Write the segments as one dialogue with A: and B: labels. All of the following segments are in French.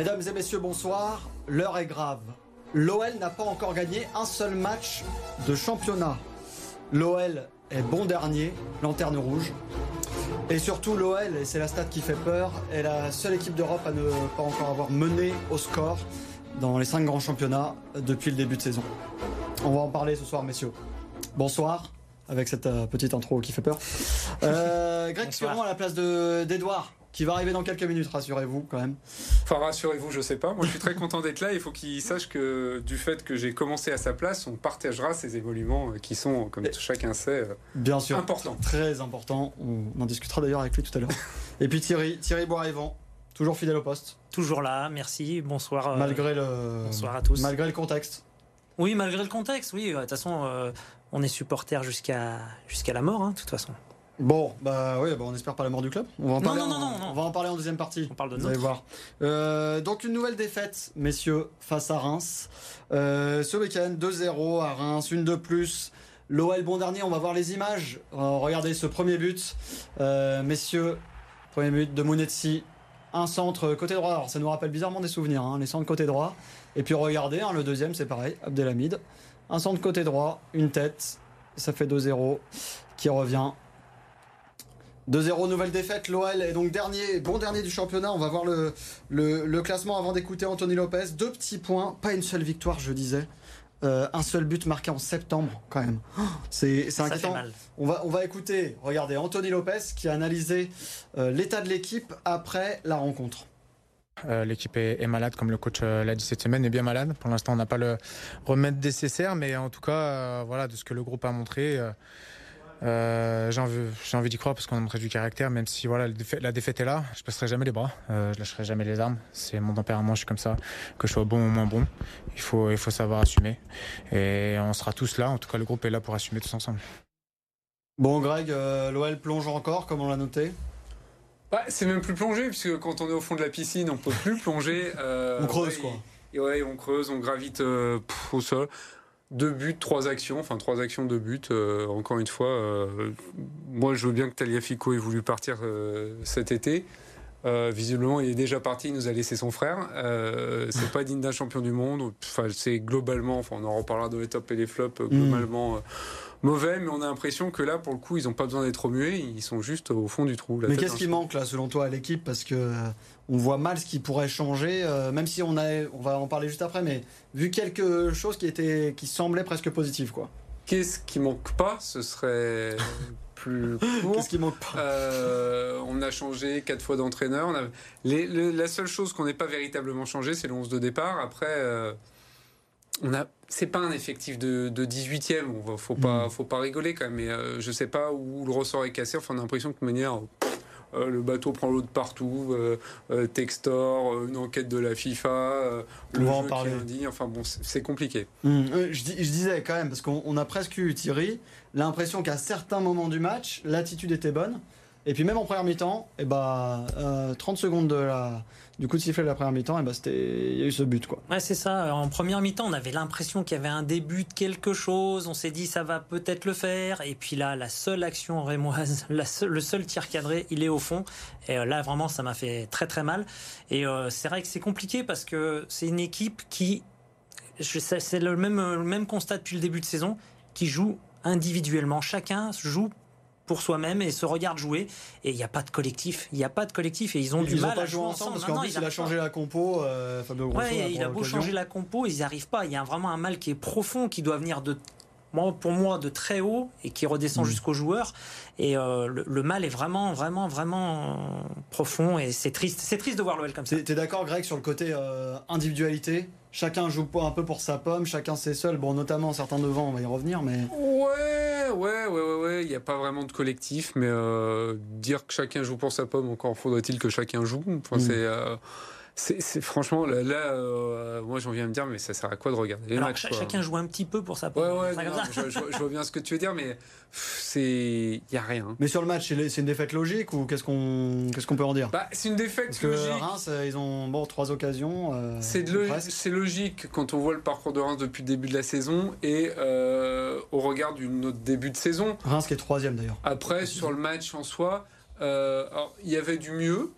A: Mesdames et messieurs, bonsoir. L'heure est grave. L'OL n'a pas encore gagné un seul match de championnat. L'OL est bon dernier, lanterne rouge. Et surtout, l'OL, et c'est la stat qui fait peur, est la seule équipe d'Europe à ne pas encore avoir mené au score dans les cinq grands championnats depuis le début de saison. On va en parler ce soir, messieurs. Bonsoir, avec cette euh, petite intro qui fait peur. Euh, Greg. Piron à la place de- d'Edouard, qui va arriver dans quelques minutes, rassurez-vous quand même.
B: Enfin, rassurez-vous, je sais pas. Moi, je suis très content d'être là. Il faut qu'il sache que du fait que j'ai commencé à sa place, on partagera ces évoluements euh, qui sont, comme
A: Et-
B: chacun sait, euh,
A: Bien sûr.
B: importants.
A: Très important. On en discutera d'ailleurs avec lui tout à l'heure. Et puis Thierry, Thierry Bois-Yvan, toujours fidèle au poste,
C: Toujours là, merci. Bonsoir. euh,
A: malgré le
C: bonsoir à tous.
A: malgré le contexte.
C: Oui, malgré le contexte, oui. De toute façon, euh, on est supporter jusqu'à jusqu'à la mort, hein, de toute façon.
A: Bon, bah oui, bah on espère pas la mort du club. On va en
C: Non,
A: parler.
C: non,
A: en,
C: non, non.
A: On va en parler en deuxième partie.
C: On parle de
A: Vous allez voir. Euh, donc une nouvelle défaite, messieurs, face à Reims. Euh, ce week-end, 2-0 à Reims, une de plus. L'OL bon dernier, on va voir les images. Euh, regardez ce premier but. Euh, messieurs, premier but de Mounetsi. Un centre côté droit. Alors ça nous rappelle bizarrement des souvenirs, hein, les centres côté droit. Et puis regardez, hein, le deuxième c'est pareil, Abdelhamid. Un centre côté droit, une tête. Ça fait 2-0 qui revient 2-0, nouvelle défaite. L'OL est donc dernier, bon dernier du championnat. On va voir le, le, le classement avant d'écouter Anthony Lopez. Deux petits points, pas une seule victoire, je disais. Euh, un seul but marqué en septembre, quand même. Oh, C'est c'est
C: Ça fait
A: inquiétant.
C: mal.
A: On va, on va écouter, regardez, Anthony Lopez qui a analysé euh, l'état de l'équipe après la rencontre.
D: Euh, L'équipe est, est malade, comme le coach euh, l'a dit cette semaine, est bien malade. Pour l'instant, on n'a pas le remède nécessaire, mais en tout cas, euh, voilà, de ce que le groupe a montré, euh, j'ai envie, j'ai envie d'y croire parce qu'on a montré du caractère, même si voilà, la défaite, la défaite est là, je passerai jamais les bras, euh, je lâcherai jamais les armes. C'est mon tempérament, je suis comme ça, que je sois bon ou moins bon. Il faut, il faut savoir assumer. Et on sera tous là, en tout cas, le groupe est là pour assumer tous ensemble.
A: Bon, Greg, euh, l'OL plonge encore, comme on l'a noté?
B: Bah, c'est même plus plonger, puisque quand on est au fond de la piscine, on peut plus plonger. euh,
A: On creuse,
B: ouais,
A: quoi.
B: et- ouais, on creuse, on gravite euh, pff, au sol. Deux buts, trois actions, enfin trois actions, deux buts. euh, encore une fois, euh, moi je veux bien que Taliafico ait voulu partir euh, cet été. Visiblement, il est déjà parti, il nous a laissé son frère. C'est pas digne d'un champion du monde. Enfin, c'est globalement, enfin, on en reparlera dans les tops et les flops, euh, globalement mauvais, mais on a l'impression que là, pour le coup, ils n'ont pas besoin d'être remués, ils sont juste au fond du trou. la
A: Mais qu'est-ce qui manque là, selon toi, à l'équipe? Parce que euh, on voit mal ce qui pourrait changer, euh, même si on a, on va en parler juste après, mais vu quelque chose qui était, qui semblait presque positif, quoi.
B: Qu'est-ce qui manque pas? Ce serait plus court.
A: Qu'est-ce qui manque pas?
B: Euh, on a changé quatre fois d'entraîneur. On a... les- le- la seule chose qu'on n'ait pas véritablement changé, c'est le 11 de départ. Après, on a. C'est pas un effectif de, de 18e. On faut pas,
A: Mm.
B: faut pas rigoler quand même. Mais euh, je sais pas où le ressort est cassé. Enfin, on a l'impression que de manière. euh, le bateau prend l'eau de partout, euh, euh, Textor, euh, une enquête de la FIFA, euh,
A: On
B: le jeu
A: en
B: qui est indigne. Enfin bon, c'est compliqué.
A: Euh, je, dis- je disais quand même, parce qu'on on a presque eu, Thierry, l'impression qu'à certains moments du match, l'attitude était bonne. Et puis même en première mi-temps, et bah, euh, 30 secondes de la, du coup de sifflet de la première mi-temps, bah, il y a eu ce but. Quoi.
C: Ouais, c'est ça. En première mi-temps, on avait l'impression qu'il y avait un début de quelque chose. On s'est dit, ça va peut-être le faire. Et puis là, la seule action rémoise, le seul tir cadré, il est au fond. Et euh, là, vraiment, ça m'a fait très très mal. Et euh, c'est vrai que c'est compliqué parce que c'est une équipe qui, c'est le même, le même constat depuis le début de saison, qui joue individuellement. Chacun joue pour soi-même et se regarde jouer. Et il n'y a pas de collectif. Il n'y a pas de collectif et ils ont
A: Ils
C: du
A: n'ont
C: mal
A: pas
C: à
A: joué
C: jouer
A: ensemble, parce qu'en plus, il a changé la compo, euh, Fabio Grosso.
C: Ouais,
A: là,
C: il a beau changer la compo, ils n'y arrivent pas. Il y a vraiment un mal qui est profond, qui doit venir de, moi, pour moi, de très haut et qui redescend
A: Mm.
C: jusqu'aux joueurs. Et euh, le, le mal est vraiment, vraiment, vraiment profond et c'est triste. C'est triste de voir l'OL comme ça.
A: T'es d'accord, Greg, sur le côté euh, individualité? Chacun joue pas un peu pour sa pomme, chacun c'est seul. Bon, notamment certains devant, on va y revenir, mais
B: Ouais, n'y a pas vraiment de collectif, mais euh, dire que chacun joue pour sa pomme, encore faudrait-il que chacun joue. Enfin,
A: Mm.
B: c'est, euh, c'est, franchement là, là, euh, moi j'en viens à me dire, mais ça sert à quoi de regarder les
C: Alors,
B: matchs quoi.
C: chacun joue un petit peu pour sa
B: Ouais, ouais, non,
C: ça.
B: je, je- je vois bien ce que tu veux dire, mais c'est, il y a rien.
A: mais sur le match, c'est une défaite logique ou qu'est-ce qu'on qu'est-ce qu'on peut en dire?
B: Bah, c'est une défaite
A: Parce que
B: logique.
A: Reims, euh, ils ont bon trois occasions. euh,
B: C'est logique quand on voit le parcours de Reims depuis le début de la saison et euh, au regard de notre début de saison.
A: Reims qui est troisième d'ailleurs.
B: Après, sur le match en soi, euh, il y avait du mieux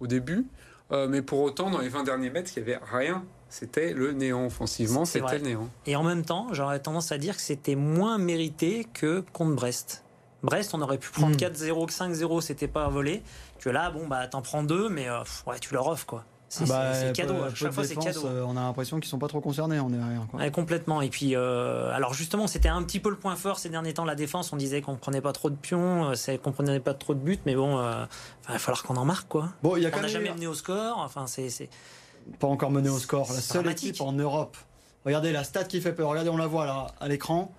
B: au début. Euh, mais pour autant, dans les 20 derniers mètres, il n'y avait rien. C'était le néant offensivement, c'était le néant.
C: Et en même temps, j'aurais tendance à dire que c'était moins mérité que contre Brest. Brest, on aurait pu prendre
A: Mm.
C: 4-0, 5-0, c'était pas volé. Que là, bon, bah, t'en prends deux, mais euh, ouais, tu leur offres, quoi. C'est
A: Bah,
C: c'est cadeau.
A: peu-
C: chaque fois, c'est cadeau.
A: euh, on a l'impression qu'ils sont pas trop concernés en derrière. Quoi.
C: Ouais, complètement. Et puis, euh, alors justement, c'était un petit peu le point fort ces derniers temps, la défense. On disait qu'on prenait pas trop de pions, euh, qu'on prenait pas trop de buts, mais bon, euh, il va falloir qu'on en marque, quoi.
A: Bon, y a
C: On n'a jamais mené au score. Enfin, c'est
A: pas encore mené au score. La seule équipe en Europe. Regardez la stat qui fait peur. Regardez, on la voit là à l'écran.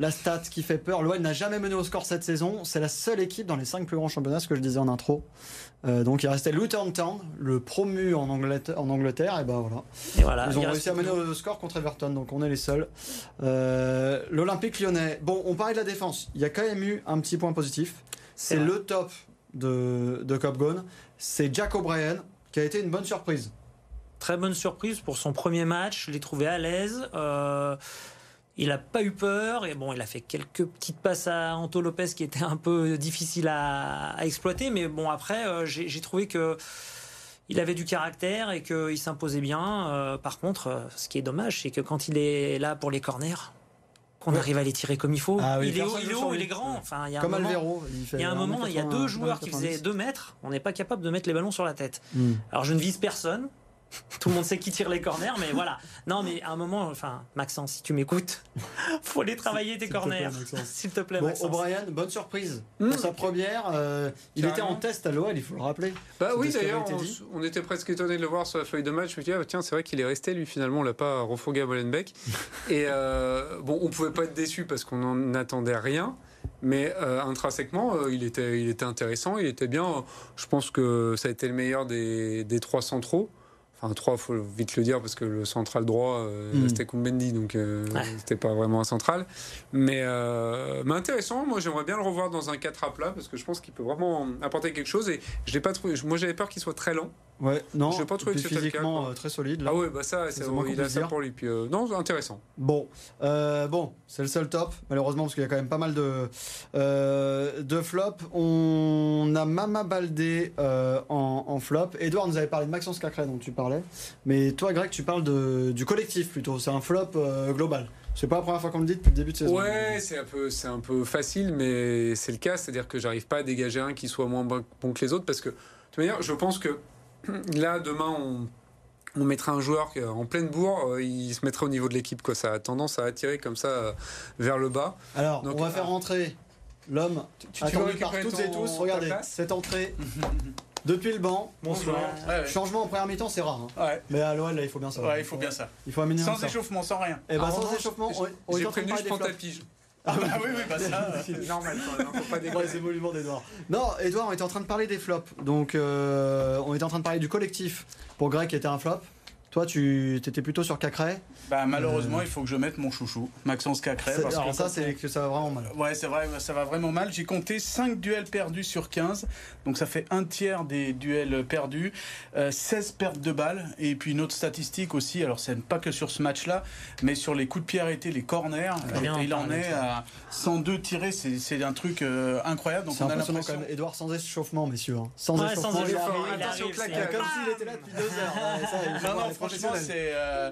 A: La stat qui fait peur. L'OL n'a jamais mené au score cette saison. C'est la seule équipe dans les cinq plus grands championnats, ce que je disais en intro. Euh, donc il restait Luton Town, le promu en Angleterre. En Angleterre et ben voilà.
C: et voilà.
A: Ils ont réussi à mener au score contre Everton, donc on est les seuls. Euh, L'Olympique lyonnais. Bon, on parlait de la défense. Il y a quand même eu un petit point positif.
C: C'est
A: le top de, de Cop Gone. C'est Jack O'Brien qui a été une bonne surprise.
C: Très bonne surprise pour son premier match. Je l'ai trouvé à l'aise. Euh, il n'a pas eu peur. Et bon, il a fait quelques petites passes à Anto Lopez qui étaient un peu difficiles à, à exploiter. Mais bon, après, euh, j'ai trouvé que. Il avait du caractère et qu'il s'imposait bien. Euh, par contre, euh, ce qui est dommage, c'est que quand il est là pour les corners, qu'on
A: Ouais.
C: arrive à les tirer comme il faut,
A: Ah oui,
C: il est haut, il est haut, il grand. Enfin, il y a un
A: Comme. Il,
C: y a un moment, il y a
A: 1m80,
C: deux joueurs qui
A: 1m90.
C: faisaient 2 mètres. On n'est pas capable de mettre les ballons sur la tête.
A: Hmm.
C: Alors je ne vise personne. Tout le monde sait qui tire les corners, mais voilà. Non, mais à un moment, enfin, Maxence, si tu m'écoutes, faut aller travailler tes
A: S'il te plaît,
C: corners.
A: Maxence.
C: S'il te plaît,
A: Bon,
C: Maxence.
A: O'Brien, bonne surprise.
B: Hmm.
A: Pour sa première, euh, il était en test à l'OL, il faut le rappeler.
B: Bah oui, d'ailleurs, on, était presque étonné de le voir sur la feuille de match. Je me dis, ah, tiens, c'est vrai qu'il est resté, lui, finalement, on l'a pas refourgué à Molenbeek. Et euh, bon, on pouvait pas être déçu parce qu'on n'en attendait rien. Mais euh, intrinsèquement, euh, il, était, il était intéressant, il était bien. Je pense que ça a été le meilleur des, des trois centraux. Enfin, trois, faut vite le dire, parce que le central droit, euh,
A: Mm.
B: c'était Koumbendi, donc euh,
C: Ouais.
B: c'était pas vraiment un central. Mais, euh, mais intéressant, moi j'aimerais bien le revoir dans un 4 à plat, parce que je pense qu'il peut vraiment apporter quelque chose. Et je l'ai pas trouvé, moi j'avais peur qu'il soit très lent.
A: Ouais, non,
B: J'ai pas trouvé
A: puis
B: que c'était le cas,
A: physiquement euh, très solide. Là.
B: Ah ouais, bah ça,
A: moins qu'on
B: il a ça pour lui. Puis, euh, non, intéressant.
A: Bon, euh, bon, c'est le seul top, malheureusement, parce qu'il y a quand même pas mal de, euh, de flops. On a Mama Baldé en, en flop. Edouard nous avait parlé de Maxence Cacré, dont tu parlais. Mais toi, Greg, tu parles de, du collectif plutôt. C'est un flop global. C'est pas la première fois qu'on le dit depuis le début de saison.
B: Ouais, c'est un peu, c'est un peu facile, mais c'est le cas. C'est-à-dire que j'arrive pas à dégager un qui soit moins bon que les autres, parce que de toute manière, je pense que là, demain, on, on mettra un joueur qui, en pleine bourre, euh, il se mettra au niveau de l'équipe. Quoi. Ça a tendance à attirer comme ça euh, vers le bas.
A: Alors,
B: Donc,
A: on va
B: ah.
A: faire rentrer l'homme
B: Tu,
A: attendu par toutes et tous. Regardez, cette entrée depuis le banc.
E: Bonsoir. Ouais, ouais.
A: Changement en première mi-temps, c'est rare. hein.
E: Ouais.
A: Mais à l'OL, là, il faut bien ça.
E: Ouais, il faut bien ça.
A: Il faut un minimum
E: Sans
A: ça.
E: échauffement, sans rien.
A: Et bah,
B: En
A: sans
B: revanche,
A: échauffement, on, on est
B: J'ai prévenu, je prends ta pige.
A: Ah oui,
E: Ah oui, oui, bah ça.
B: C'est normal faut pas déconner.
A: c'est émoluments d'Edouard. Non, Edouard, on était en train de parler des flops. Donc, euh, on était en train de parler du collectif pour Greg qui était un flop. Toi, tu étais plutôt sur Cacré.
E: Bah, malheureusement, il faut que je mette mon chouchou, Maxence Cacré. Parce
A: Alors,
E: que
A: ça, c'est que ça va vraiment mal.
E: Ouais, c'est vrai, ça va vraiment mal. J'ai compté 5 duels perdus sur 15. Donc ça fait un tiers des duels perdus. Euh, 16 pertes de balles. Et puis une autre statistique aussi, alors c'est pas que sur ce match-là, mais sur les coups de pied arrêtés, les corners.
C: Bien
E: Euh, il en est à 102 tirés. C'est c'est un truc euh, incroyable. Donc on a l'impression...
A: même. Edouard sans échauffement, messieurs. hein. Sans
C: Ouais,
A: échauffement,
C: sans
A: il
C: échauffement, il
B: Attention,
C: arrive,
B: claquage.
C: c'est-
A: Comme s'il était là depuis deux heures. Ouais, ça,
E: franchement, c'est euh,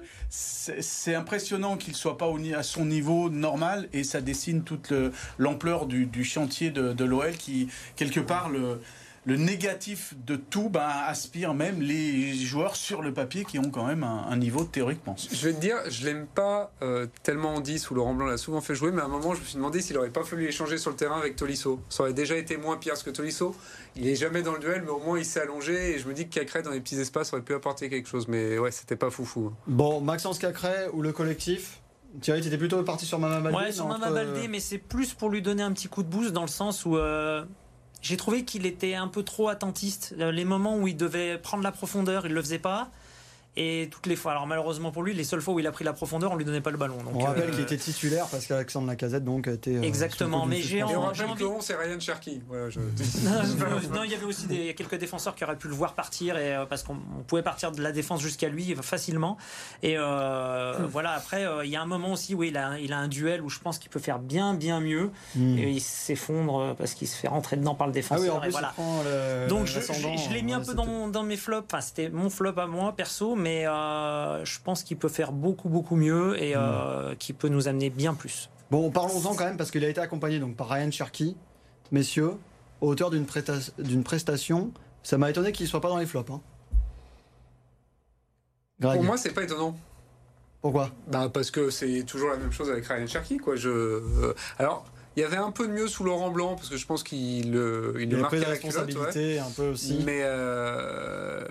E: impressionnant qu'il soit pas au à son niveau normal et ça dessine toute le- l'ampleur du, du chantier de, de l'OL qui, quelque part, le, le négatif de tout ben, aspire même les joueurs sur le papier qui ont quand même un, un niveau théoriquement.
B: Je vais te dire, je l'aime pas euh, tellement en 10 où Laurent Blanc l'a souvent fait jouer, mais à un moment, je me suis demandé s'il aurait pas fallu échanger sur le terrain avec Tolisso. Ça aurait déjà été moins pire que Tolisso, il est jamais dans le duel, mais au moins il s'est allongé et je me dis que Cacré dans les petits espaces aurait pu apporter quelque chose, mais ouais, c'était pas foufou.
A: Bon, Maxence Cacré ou le collectif? Thierry, t'étais plutôt parti sur Mama Baldé
C: Ouais, sur Mama
A: entre-
C: Baldé, mais c'est plus pour lui donner un petit coup de boost dans le sens où euh, j'ai trouvé qu'il était un peu trop attentiste. Euh, Les moments où il devait prendre la profondeur, il le faisait pas. Et toutes les fois, alors malheureusement pour lui, les seules fois où il a pris la profondeur, on lui donnait pas le ballon. Donc,
A: On rappelle
C: euh,
A: qu'il était titulaire parce qu'Alexandre Lacazette donc été. euh,
C: Exactement, mais j'ai envie-
B: on, c'est Ryan Cherky. Je-
C: non, il y avait aussi des, il y a quelques défenseurs qui auraient pu le voir partir et, euh, parce qu'on on pouvait partir de la défense jusqu'à lui facilement. Et euh, voilà, après, euh, il y a un moment aussi où il a, il a un duel où je pense qu'il peut faire bien, bien mieux.
A: Hmm.
C: Et il s'effondre parce qu'il se fait rentrer dedans par le
A: Ah
C: défenseur.
A: oui, en
C: et
A: plus,
C: voilà.
A: le.
C: Donc je,
A: l'ascendant,
C: je- je l'ai mis un
A: ouais,
C: peu dans mes flops. Enfin, c'était mon flop à moi perso, mais euh, je pense qu'il peut faire beaucoup beaucoup mieux et euh, qu'il peut nous amener bien plus.
A: Bon, parlons-en quand même parce qu'il a été accompagné donc par Ryan Cherky, messieurs, auteur d'une presta- d'une prestation. Ça m'a étonné qu'il soit pas dans les flops. Hein.
B: Pour moi, c'est pas étonnant.
A: pourquoi?
B: Bah, parce que c'est toujours la même chose avec Ryan Cherky, quoi. Je... euh, Alors, il y avait un peu de mieux sous Laurent Blanc, parce que je pense qu'il euh, il
A: Il
B: le marquait
A: la
B: culotte, ouais.
A: responsabilité un peu aussi.
B: Mais euh,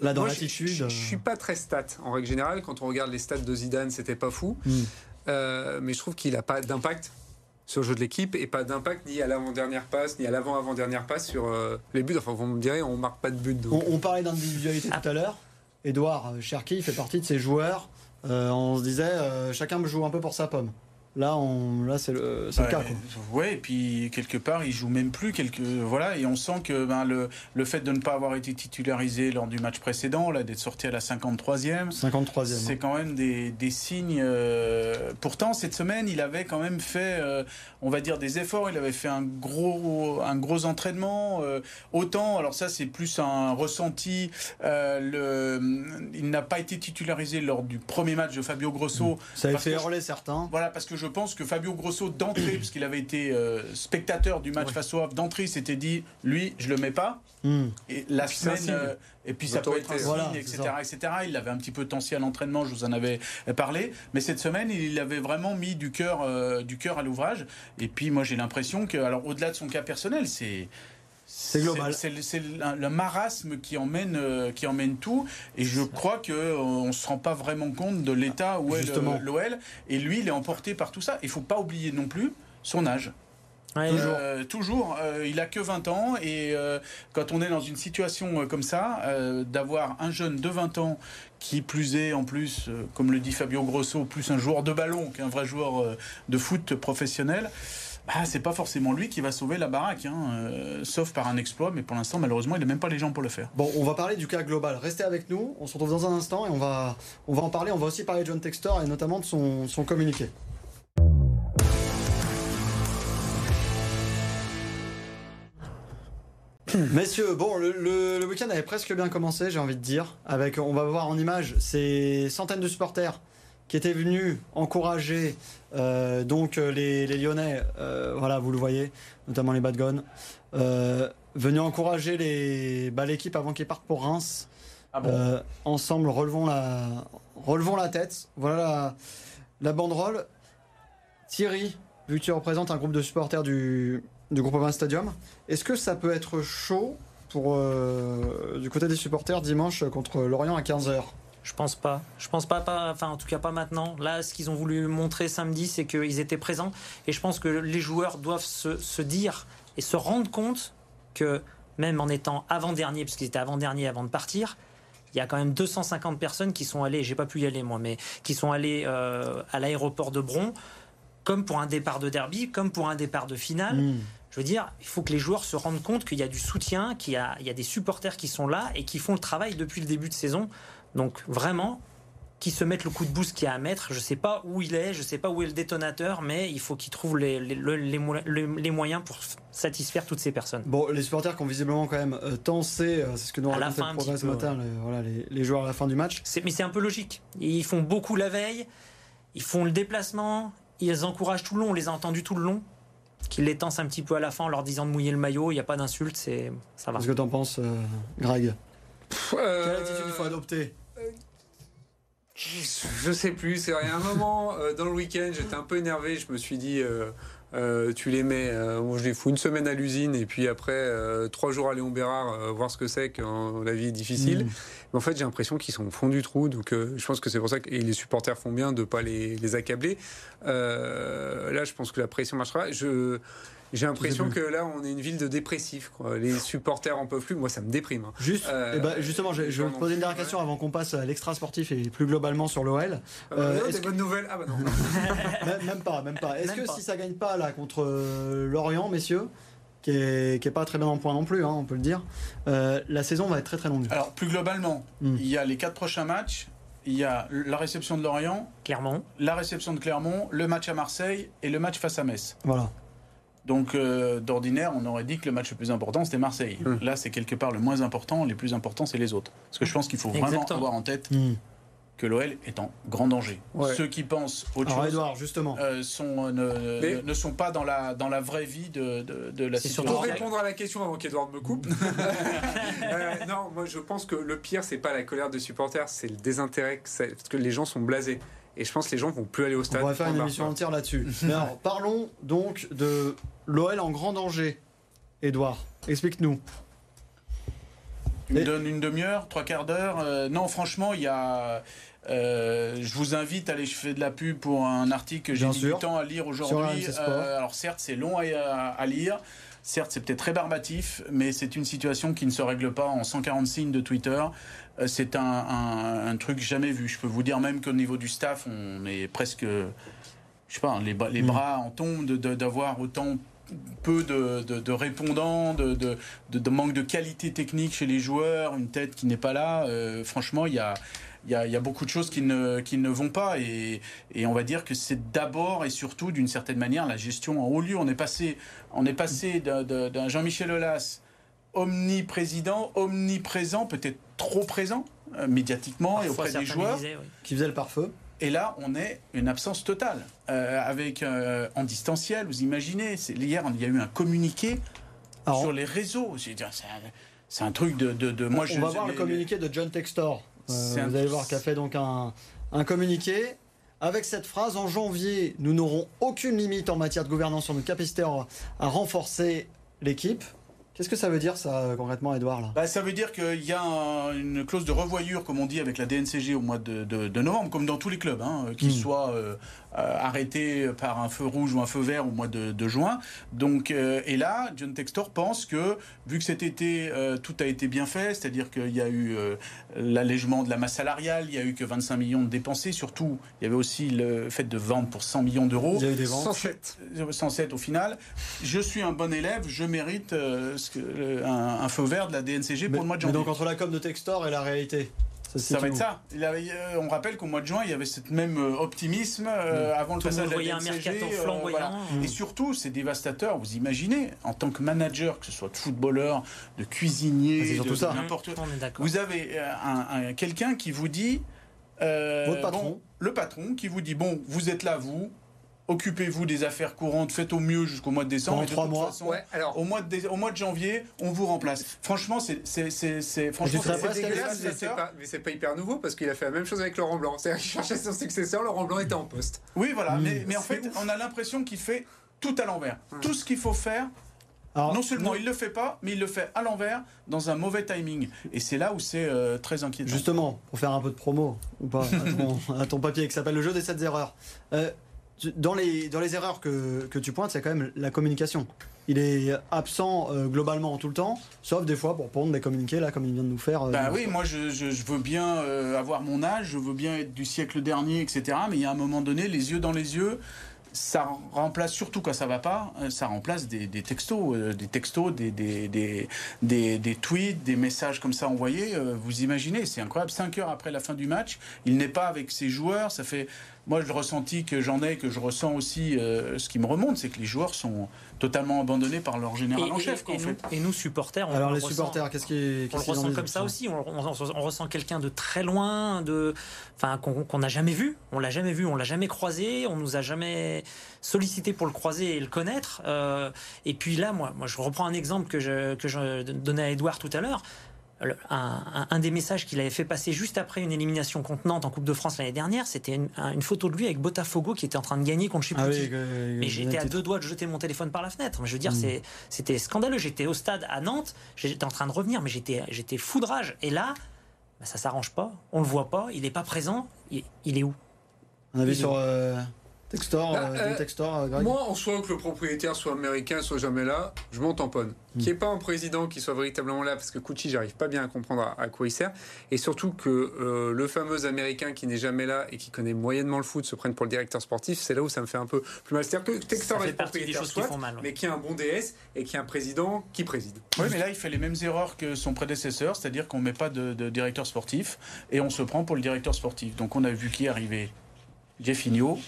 A: Là, dans
B: je-
A: l'attitude,
B: je, je,
A: euh.
B: suis pas très stat en règle générale. Quand on regarde les stats de Zidane, c'était pas fou.
A: Hmm.
B: Euh, mais je trouve qu'il a pas d'impact sur le jeu de l'équipe et pas d'impact ni à l'avant-dernière passe ni à l'avant-avant-dernière passe sur euh, les buts. Enfin, vous me direz, on marque pas de but. donc.
A: On, on parlait d'individualité tout à l'heure. Edouard Cherky fait partie de ces joueurs. euh, on se disait, euh, chacun joue un peu pour sa pomme. Là, on, là c'est le, c'est le cas. Quoi.
E: Ouais, et puis quelque part, il joue même plus. Quelque, voilà, et on sent que ben, le, le fait de ne pas avoir été titularisé lors du match précédent, là, d'être sorti à la 53e,
A: 53e.
E: c'est quand même des, des signes. euh, Pourtant, cette semaine, il avait quand même fait, euh, on va dire, des efforts. Il avait fait un gros, un gros entraînement. euh, autant, alors ça, c'est plus un ressenti. le, il n'a pas été titularisé lors du premier match de Fabio Grosso.
A: Ça a fait hurler certains.
E: Voilà, parce que je pense que Fabio Grosso, d'entrée, parce qu'il avait été euh, spectateur du match
C: Ouais.
E: face au Havre, d'entrée, il s'était dit, lui, je le mets pas.
A: Hmm.
E: Et la
B: puis un
E: semaine, euh, et puis ça peut être un signe,
A: Voilà,
E: etc., etc. Il l'avait un petit peu tenté à l'entraînement, je vous en avais parlé. Mais cette semaine, il avait vraiment mis du cœur, euh, du cœur à l'ouvrage. Et puis moi, j'ai l'impression que, alors au-delà de son cas personnel, c'est
A: C'est global.
E: C'est le, le marasme qui emmène, euh, qui emmène tout. Et je crois que euh, on se rend pas vraiment compte de l'état où est l'OL. Et lui, il est emporté par tout ça. Il faut pas oublier non plus son âge.
C: Ouais,
E: Euh, toujours, euh, il a que 20 ans et euh, quand on est dans une situation comme ça, d'avoir un jeune de 20 ans qui plus est en plus, comme le dit Fabio Grosso, plus un joueur de ballon qu'un vrai joueur de foot professionnel. Bah, c'est pas forcément lui qui va sauver la baraque, hein, euh, sauf par un exploit, mais pour l'instant, malheureusement, il n'a même pas les gens pour le faire.
A: Bon, on va parler du cas global. Restez avec nous. On se retrouve dans un instant et on va, on va en parler. On va aussi parler de John Textor et notamment de son, son communiqué. Messieurs, bon, le, le- le week-end avait presque bien commencé, j'ai envie de dire. Avec, on va voir en image ces centaines de supporters qui étaient venus encourager euh, donc euh, les, les Lyonnais. euh, voilà, vous le voyez, notamment les Bad Guns, euh, venus encourager les, bah, l'équipe avant qu'ils partent pour Reims.
E: Ah
A: ensemble, relevons la, relevons la tête. Voilà la, la banderole. Thierry, vu que tu représentes un groupe de supporters du, du groupe 20 Stadium, est-ce que ça peut être chaud pour, du côté des supporters dimanche contre Lorient à 15h
C: Je pense pas. Je pense pas, pas, enfin en tout cas pas maintenant. Là, ce qu'ils ont voulu montrer samedi, c'est qu'ils étaient présents. Et je pense que les joueurs doivent se, dire et se rendre compte que même en étant avant-dernier, puisqu'ils étaient avant-dernier avant de partir, il y a quand même 250 personnes qui sont allées, j'ai pas pu y aller moi, mais qui sont allées euh, à l'aéroport de Bron, comme pour un départ de derby, comme pour un départ de finale.
A: Hmm.
C: Je veux dire, il faut que les joueurs se rendent compte qu'il y a du soutien, qu'il y a, il y a des supporters qui sont là et qui font le travail depuis le début de saison. Donc vraiment, qui se mettent le coup de boost qu'il y a à mettre. Je ne sais pas où il est, je ne sais pas où est le détonateur, mais il faut qu'ils trouvent les, les, le- les mo- les- les moyens pour satisfaire toutes ces personnes.
A: Bon, les supporters qui ont visiblement quand même euh, tensé, euh, c'est ce que nous le progrès
C: petit
A: ce matin, les, voilà, les, les joueurs à la fin du match.
C: Mais c'est un peu logique. Ils font beaucoup la veille, ils font le déplacement, ils encouragent tout le long, on les a entendus tout le long, qu'ils les un petit peu à la fin en leur disant de mouiller le maillot, il n'y a pas d'insulte, c'est ça va.
A: Qu'est-ce que t'en penses, euh, Greg?
B: Pff, euh,
A: Quelle attitude il faut adopter?
B: Je sais plus, c'est rien. Un moment, euh, dans le week-end, j'étais un peu énervé. Je me suis dit, euh, euh, tu les mets, euh, bon, je les fous une semaine à l'usine et puis après euh, trois jours à Léon Bérard, euh, voir ce que c'est quand la vie est difficile.
A: Mm.
B: Mais en fait, j'ai l'impression qu'ils sont au fond du trou. Donc, euh, je pense que c'est pour ça que et les supporters font bien de ne pas les, les accabler. Euh, là, je pense que la pression marchera. Je. J'ai l'impression que là, on est une ville de dépressifs. Quoi. Les supporters en peuvent plus. Moi, ça me déprime. hein.
A: Juste,
B: Euh,
A: eh ben, justement, je, je vais te poser une dernière question avant qu'on passe à l'extra sportif et plus globalement sur l'OL.
B: Euh,
A: Euh,
B: non,
A: est-ce
B: des
A: que-
B: bonnes nouvelles Ah bah non.
A: même, même pas, même pas. Est-ce que
C: pas.
A: si ça gagne pas là contre euh, Lorient, messieurs, qui est, qui est pas très bien en point non plus, hein, on peut le dire, euh, la saison va être très très longue.
E: Alors, plus globalement,
A: Hmm.
E: il y a les quatre prochains matchs. Il y a la réception de Lorient,
C: Clairement.
E: la réception de Clermont, le match à Marseille et le match face à Metz.
A: Voilà.
E: Donc, euh, d'ordinaire, on aurait dit que le match le plus important, c'était Marseille.
B: Hmm.
E: Là, c'est quelque part le moins important. Les plus importants, c'est les autres. Parce que je pense qu'il faut vraiment
C: Exactement.
E: avoir en tête
A: Hmm.
E: que l'OL est en grand danger.
B: Ouais.
E: Ceux qui pensent autre
A: Alors
E: chose
A: Edouard, justement.
E: euh, sont, ne,
B: Mais-
E: ne- ne sont pas dans la, dans la vraie vie de, de, de la situation.
B: Pour répondre à la question avant qu'Edouard me coupe. Euh, non, moi je pense que le pire, c'est pas la colère des supporters, c'est le désintérêt. que Parce que les gens sont blasés. Et je pense que les gens vont plus aller au
A: On
B: stade.
A: pourrait faire une émission entière là-dessus. Mais alors, parlons donc de l'OL en grand danger. Edouard, explique-nous.
E: Tu me
A: Et-
E: donnes une demi-heure, trois quarts d'heure. Euh, non, franchement, il y a. euh, je vous invite à aller. Je fais de la pub pour un article que j'ai
A: Bien
E: mis
A: sûr.
E: du temps à lire aujourd'hui. Euh, alors certes, c'est long à, à- à lire. Certes, c'est peut-être rébarbatif, mais c'est une situation qui ne se règle pas en 140 signes de Twitter. Euh, c'est un, un- un truc jamais vu. Je peux vous dire même qu'au niveau du staff, on est presque, je sais pas, les, bras- les
A: Mm.
E: bras en tombent d'avoir autant peu de, de- de répondants, de manque de qualité technique chez les joueurs, une tête qui n'est pas là. Euh, franchement, il y a, il y, a, il y a beaucoup de choses qui ne, qui ne vont pas. Et, et on va dire que c'est d'abord et surtout, d'une certaine manière, la gestion en haut lieu. On est passé, on est passé d'un- Jean-Michel Aulas omniprésident, omniprésent, peut-être trop présent euh, médiatiquement et auprès des joueurs.
C: disaient, oui.
A: Qui faisait le pare-feu
E: Et là, on est une absence totale. Euh, avec euh, en distanciel, vous imaginez, c'est- hier, il y a eu un communiqué sur les réseaux. J'ai dit, C'est un, c'est un truc de, de, de- moi.
A: on
E: je,
A: va voir le communiqué de John Textor. Euh,
E: un-
A: vous allez voir qu'il a fait donc un, un communiqué avec cette phrase En janvier, nous n'aurons aucune limite en matière de gouvernance sur notre capacité à à renforcer l'équipe. Qu'est-ce que ça veut dire, ça, concrètement, Edouard là?
E: Bah, ça veut dire qu'il y a un- une clause de revoyure, comme on dit, avec la DNCG au mois de, de- de novembre, comme dans tous les clubs, hein, qu'ils
A: Mm.
E: soient euh, euh, arrêtés par un feu rouge ou un feu vert au mois de, de juin. Donc, euh, et là, John Textor pense que, vu que cet été, euh, tout a été bien fait, c'est-à-dire qu'il y a eu euh, l'allègement de la masse salariale, il y a eu que 25 millions de dépensés, surtout, il y avait aussi le fait de vendre pour 100 millions d'euros.
A: Il y a eu des ventes.
B: 107.
E: 107 au final. Je suis un bon élève, je mérite ce que- le- un, un feu vert de la DNCG
A: Mais,
E: pour le mois de
A: mais
E: janvier.
A: donc, entre la com de Textor et la réalité
E: ça va être ça. Il avait- euh, on rappelle qu'au mois de juin, il y avait ce même euh, optimisme euh, avant le
C: Tout le
E: passage
C: voyait
E: la
C: un
E: DNCG.
C: mercato
E: euh,
C: flamboyant.
E: voilà.
A: Mm.
E: Et surtout, c'est dévastateur. Vous imaginez, en tant que manager, que ce soit de footballeur, de
A: Ah,
E: cuisinier,
A: surtout
E: de,
A: ça.
E: de n'importe
C: est d'accord.
E: vous avez euh, un, un- quelqu'un qui vous dit. euh,
A: Votre patron.
E: bon, le patron qui vous dit bon, vous êtes là, vous, occupez-vous des affaires courantes, faites au mieux jusqu'au mois de décembre. De
A: trois mois.
E: façon,
B: Ouais, alors.
E: Au mois, de, dé- au mois de janvier, on vous remplace. Franchement, c'est c'est- c'est- c'est- franchement, c'est dégueulasse,
B: Mais c'est pas, pas hyper nouveau parce qu'il a fait la même chose avec Laurent Blanc. C'est-à-dire qu'il cherchait son successeur, Laurent Blanc était en poste.
E: Oui, voilà.
A: Mm.
E: Mais, mais en fait,
B: ouf.
E: on a l'impression qu'il fait tout à l'envers. Tout ce qu'il faut faire,
A: Alors,
E: non seulement il le fait pas, mais il le fait à l'envers, dans un mauvais timing. Et c'est là où c'est euh, très inquiétant.
A: Justement, pour faire un peu de promo, ou pas, à ton, à ton papier qui s'appelle Le jeu des 7 erreurs. Euh, dans, les, dans les erreurs que, que tu pointes, c'est quand même la communication. Il est absent euh, globalement tout le temps, sauf des fois pour pondre des communiqués, là, comme il vient de nous faire. euh,
E: Bah oui, moi je, je- je veux bien euh, avoir mon âge, je veux bien être du siècle dernier, etc. Mais il y a un moment donné, les yeux dans les yeux, ça remplace, surtout quand ça va pas, euh, ça remplace des, des textos, euh, des textos, des, des, des, des- tweets, des messages comme ça envoyés. euh, vous imaginez, c'est incroyable. Cinq heures après la fin du match, il n'est pas avec ses joueurs. Ça fait, moi le ressenti que j'en ai, que je ressens aussi, euh, ce qui me remonte, c'est que les joueurs sont totalement abandonnés par leur général
C: Et,
E: en
C: et-
E: chef. quoi,
C: et
E: en
C: nous,
E: fait.
C: et nous, supporters, on
A: Alors,
C: le
A: les
C: ressent.
A: supporters, qu'est-ce qui
C: On le
A: qu'ils en
C: ressent comme ça aussi. On, on- on ressent quelqu'un de très loin, de, enfin, qu'on n'a jamais vu. On l'a jamais vu, on l'a jamais croisé. On nous a jamais sollicité pour le croiser et le connaître. Euh, et puis là, moi, moi, je reprends un exemple que je, que je donnais à Edouard tout à l'heure. Un, des messages qu'il avait fait passer juste après une élimination contre Nantes en Coupe de France l'année dernière, c'était une, un- une photo de lui avec Botafogo qui était en train de gagner contre je sais
A: Ah oui, que-
C: Mais j'étais à deux doigts de jeter mon téléphone par la fenêtre. Je veux dire,
A: Mm.
C: c'est- c'était scandaleux. J'étais au stade à Nantes, j'étais en train de revenir, mais j'étais, fou de rage. Et là, bah, ça s'arrange pas. On le voit pas. Il est pas présent. Il, il est où?
A: Un avis
C: Il-
A: sur euh, Textor,
B: Bah,
A: euh,
B: euh,
A: Textor, euh, Greg
B: Moi, en soi, que le propriétaire soit américain, soit jamais là, je m'en tamponne.
A: Mm.
B: Qu'il n'y ait pas un président qui soit véritablement là, parce que Cucci, j'arrive pas bien à comprendre à, à quoi il sert. Et surtout que euh, le fameux américain qui n'est jamais là et qui connaît moyennement le foot se prenne pour le directeur sportif, c'est là où ça me fait un peu plus mal. C'est-à-dire que Textor est propriétaire,
C: choses qui
B: soit,
C: font mal. ouais.
B: mais qui a un bon DS et qui a un président qui préside.
E: Oui, mais là, il fait les mêmes erreurs que son prédécesseur, c'est-à-dire qu'on ne met pas de, de directeur sportif et on se prend pour le directeur sportif. Donc, on a vu qui arriver Jeffinho,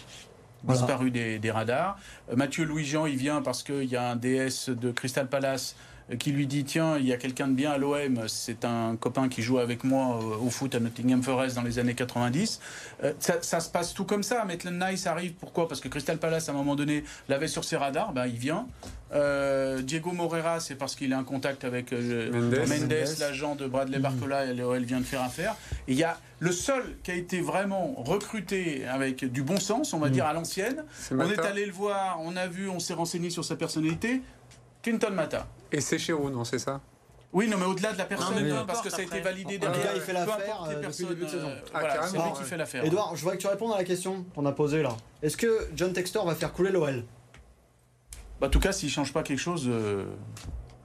E: Disparu des, des radars. Euh, Mathieu Louis-Jean, il vient parce qu'il y a un DS de Crystal Palace qui lui dit Tiens, il y a quelqu'un de bien à l'OM, c'est un copain qui joue avec moi euh, au foot à Nottingham Forest dans les années 90. Euh, ça, ça se passe tout comme ça. Maitland Nice arrive, pourquoi? Parce que Crystal Palace, à un moment donné, l'avait sur ses radars, ben, il vient. Euh, Diego Morera, c'est parce qu'il a un contact avec euh,
B: Mendes.
E: Mendes,
A: Mendes.
E: l'agent de Bradley Barcola, et l'OL vient de faire affaire. Et il y a le seul qui a été vraiment recruté avec du bon sens, on va dire à l'ancienne. On est allé le voir, on a vu, on s'est renseigné sur sa personnalité. Clinton Mata.
B: Et c'est Chéreau, non, c'est ça?
E: Oui, non, mais au-delà de la personne,
C: mais peu
E: parce que ça a été validé
A: En tout cas,
E: derrière.
A: il fait l'affaire, euh, depuis le
E: personnes,
A: début de saison.
E: euh,
B: Ah,
E: voilà, c'est
B: carrément,
E: lui
A: ouais.
E: qui fait l'affaire.
A: Edouard, je vois que tu réponds à la question qu'on a posée là. Est-ce que John Textor va faire couler l'OL
E: Bah, en tout cas, s'il change pas quelque chose. euh,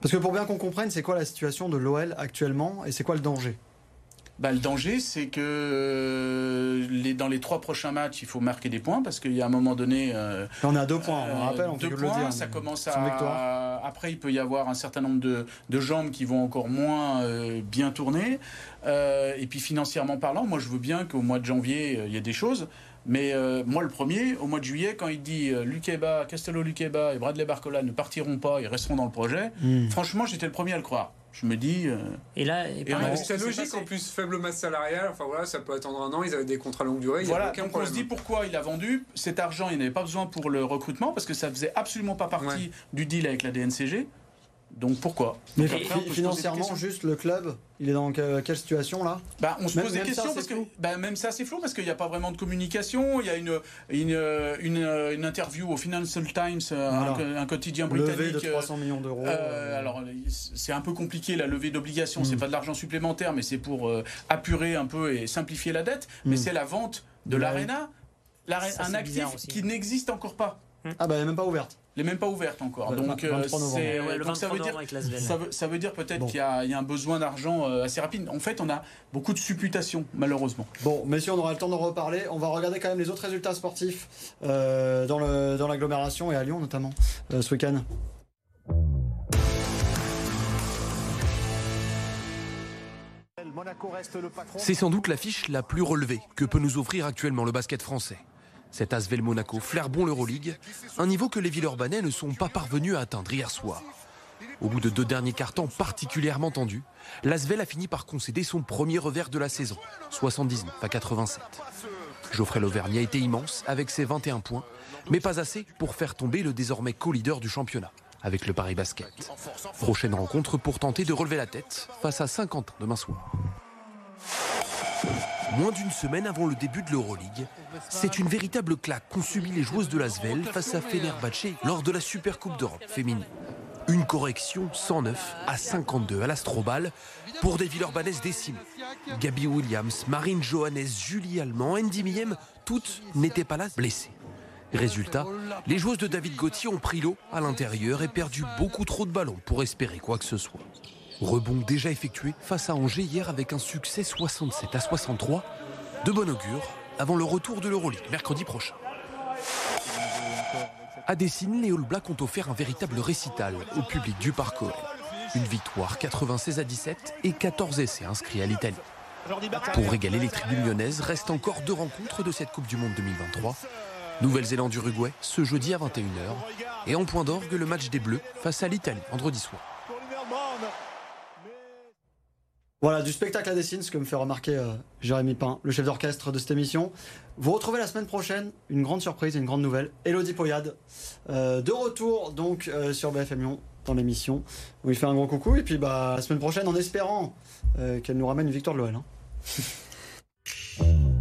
A: Parce que pour bien qu'on comprenne, c'est quoi la situation de l'OL actuellement et c'est quoi le danger?
E: Bah, le danger, c'est que euh, les, dans les trois prochains matchs, il faut marquer des points parce qu'il y a un moment donné. euh,
A: on à deux points, on
E: euh,
A: rappelle, on
E: deux
A: le
E: points,
A: dire.
E: ça commence à. Après, il peut y avoir un certain nombre de, de jambes qui vont encore moins euh, bien tourner. Euh, et puis financièrement parlant, moi, je veux bien qu'au mois de janvier, il y ait des choses. Mais euh, moi, le premier, au mois de juillet, quand il dit euh, Lukeba, Castello Lukeba et Bradley Barcola ne partiront pas, ils resteront dans le projet.
A: Hmm.
E: Franchement, j'étais le premier à le croire. Je me dis. euh,
C: Et là, et
E: Et on-
B: C'est logique, en plus, faible masse salariale, enfin voilà, ça peut attendre un an, ils avaient des contrats longue durée,
E: Voilà,
B: aucun
E: donc on se dit pourquoi il a vendu cet argent, il n'avait pas besoin pour le recrutement parce que ça faisait absolument pas partie
B: Ouais.
E: du deal avec la DNCG. Donc pourquoi
A: Mais
E: Donc après,
A: financièrement, juste le club, il est dans que- quelle situation là?
E: Bah, on se
A: Même-
E: pose des
A: ça,
E: questions
A: c'est
E: parce que bah, même ça c'est flou parce qu'il n'y a pas vraiment de communication. Il y a une, une, une, une interview au Financial Times, euh,
A: Voilà.
E: un, un quotidien
A: Levé
E: britannique.
A: de
E: euh,
A: 300 millions d'euros.
E: euh,
A: euh,
E: alors c'est un peu compliqué la levée d'obligations,
A: Mm.
E: c'est pas de l'argent supplémentaire, mais c'est pour euh, apurer un peu et simplifier la dette. Mais
A: Mm.
E: c'est la vente de
A: Ouais.
E: l'Arena, l'Are-
C: Ça,
E: un actif
C: aussi.
E: qui n'existe encore pas.
A: Ah bah elle est même pas ouverte.
E: Elle n'est même pas ouverte encore. Donc, euh,
A: 23 novembre.
E: c'est-
C: Et ouais, le
E: donc ça
C: 23
E: veut dire
C: novembre avec l'Asvel.
E: ça veut, ça veut dire peut-être
A: Bon.
E: qu'il y, a il y a un besoin d'argent euh, assez rapide. En fait, on a beaucoup de supputations, malheureusement.
A: Bon, messieurs, on aura le temps d'en reparler. On va regarder quand même les autres résultats sportifs euh, dans le- dans l'agglomération et à Lyon notamment euh, ce week-end.
F: C'est sans doute l'affiche la plus relevée que peut nous offrir actuellement le basket français. Cet Asvel Monaco flaire bon l'Euroleague, un niveau que les Villeurbanais ne sont pas parvenus à atteindre hier soir. Au bout de deux derniers cartons particulièrement tendus, l'Asvel a fini par concéder son premier revers de la saison, 79 à 87. Geoffrey Lauvergne a été immense avec ses 21 points, mais pas assez pour faire tomber le désormais co-leader du championnat avec le Paris Basket. Prochaine rencontre pour tenter de relever la tête face à Saint-Quentin demain soir. Moins d'une semaine avant le début de l'Euroleague, c'est une véritable claque qu'ont subi les joueuses de l'Asvel face à Fenerbahçe lors de la Super Coupe d'Europe féminine. Une correction 109 à 52 à l'Astrobal pour des Villeurbanaises décimées. Gabi Williams, Marine Johannes, Julie Allemand, Andy Miem, toutes n'étaient pas là blessées. Résultat, les joueuses de David Gauthier ont pris l'eau à l'intérieur et perdu beaucoup trop de ballons pour espérer quoi que ce soit. Rebond déjà effectué face à Angers hier avec un succès 67 à 63. De bon augure avant le retour de l'Euroleague mercredi prochain. À Dessine, les All Blacks ont offert un véritable récital au public du Parc. Une victoire 96 à 17 et 14 essais inscrits à l'Italie. Pour régaler les tribunes lyonnaises, reste encore deux rencontres de cette Coupe du Monde 2023. Nouvelle-Zélande-Uruguay ce jeudi à 21h. Et en point d'orgue, le match des Bleus face à l'Italie vendredi soir.
A: Voilà, du spectacle à Dessine, ce que me fait remarquer euh, Jérémy Pain, le chef d'orchestre de cette émission. Vous retrouvez la semaine prochaine une grande surprise une grande nouvelle. Elodie Poyade, euh, de retour donc euh, sur BFM Lyon dans l'émission. On lui fait un gros coucou et puis bah la semaine prochaine en espérant qu'elle nous ramène une victoire de l'OL. hein.